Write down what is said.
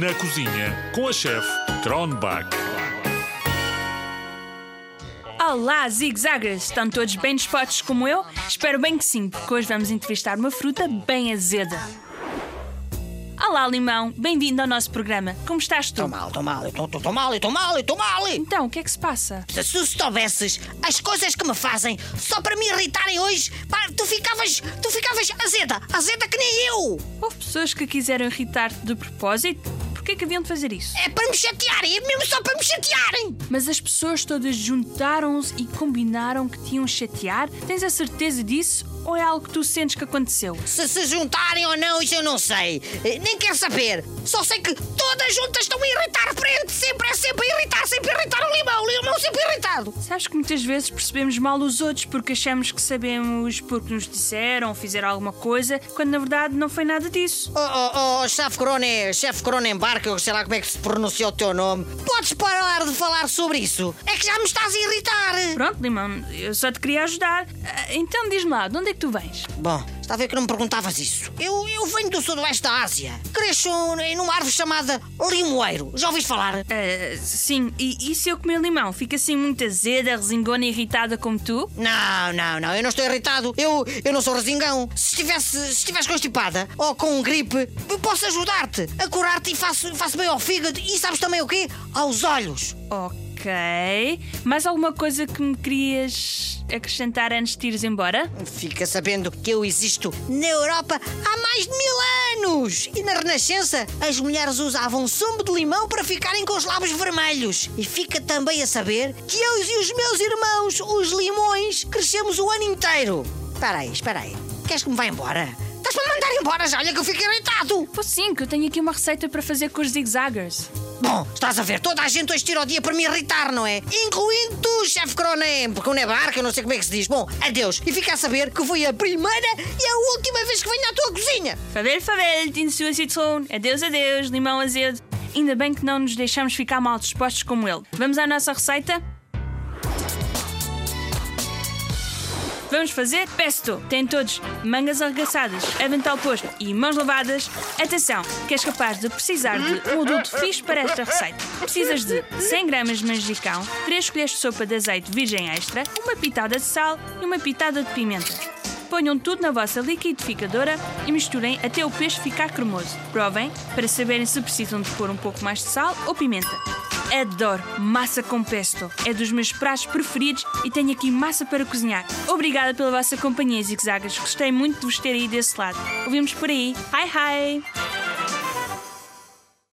Na cozinha com a chefe Tronbach. Olá, zigzaggers! Estão todos bem dispostos como eu? Espero bem que sim, porque hoje vamos entrevistar uma fruta bem azeda. Olá, Limão! Bem-vindo ao nosso programa. Como estás tu? Estou mal, estou mal, estou mal, estou mal, estou mal. Então, o que é que se passa? Se tu soubesses as coisas que me fazem só para me irritarem hoje, pá, tu ficavas, tu ficavas azeda, azeda que nem eu. Houve pessoas que quiseram irritar-te de propósito? Porquê que haviam de fazer isso? É para me chatearem, é mesmo só para me chatearem. Mas as pessoas todas juntaram-se e combinaram que te iam chatear? Tens a certeza disso? Ou é algo que tu sentes que aconteceu? Se se juntarem ou não, isso eu não sei. Eh, Nem quero saber. Só sei que todas juntas estão a irritar frente. Sempre é sempre a irritar, sempre a irritar o limão. O limão sempre irritado. Sabes que muitas vezes percebemos mal os outros porque achamos que sabemos porque nos disseram ou fizeram alguma coisa, quando na verdade não foi nada disso. Oh, oh, oh, chefe Cronenbark, eu sei lá como é que se pronuncia o teu nome. Podes parar de falar sobre isso? É que já me estás a irritar. Pronto, Limão, eu só te queria ajudar. Ah, Então diz-me lá, de onde é que tu vens? Bom, está a ver que não me perguntavas isso. Eu, eu venho do sudoeste da Ásia. Cresço em uma árvore chamada limoeiro. Já ouviste falar? Ah, sim, e, e se eu comer limão? Fica assim muito azeda, resingona e irritada como tu? Não, não, não, eu não estou irritado. Eu, eu não sou resingão. Se estivesse, se estivesse constipada ou com gripe, eu posso ajudar-te a curar-te e faço, faço bem ao fígado e sabes também o quê? Aos olhos. Ok. Mais alguma coisa que me querias acrescentar antes de ires embora? Fica sabendo que eu existo na Europa há mais de mil anos! E na Renascença, as mulheres usavam sumo de limão para ficarem com os lábios vermelhos. E fica também a saber que eu e os meus irmãos, os limões, crescemos o ano inteiro. Espera aí, espera aí. Queres que me vá embora? Para me mandar embora já? Olha que eu fico irritado! Pois sim, que eu tenho aqui uma receita para fazer com os zigzaggers. Bom, estás a ver, toda a gente hoje tira o dia para me irritar, não é? Incluindo tu, chefe Cronem, porque não é barca, eu não sei como é que se diz. Bom, adeus. E fica a saber que foi a primeira e a última vez que venho à tua cozinha. Favel, favel, tin sua citron. Adeus, adeus, limão azedo. Ainda bem que não nos deixamos ficar mal dispostos como ele. Vamos à nossa receita? Vamos fazer pesto. Tem todos mangas arregaçadas, avental posto e mãos lavadas. Atenção, que és capaz de precisar de um adulto fixe para esta receita. Precisas de 100 gramas de manjericão, 3 colheres de sopa de azeite virgem extra, uma pitada de sal e uma pitada de pimenta. Ponham tudo na vossa liquidificadora e misturem até o peixe ficar cremoso. Provem para saberem se precisam de pôr um pouco mais de sal ou pimenta. Adoro massa com pesto. É dos meus pratos preferidos e tenho aqui massa para cozinhar. Obrigada pela vossa companhia, zigzagas. Gostei muito de vos ter aí desse lado. Ouvimos por aí. Hi, hi!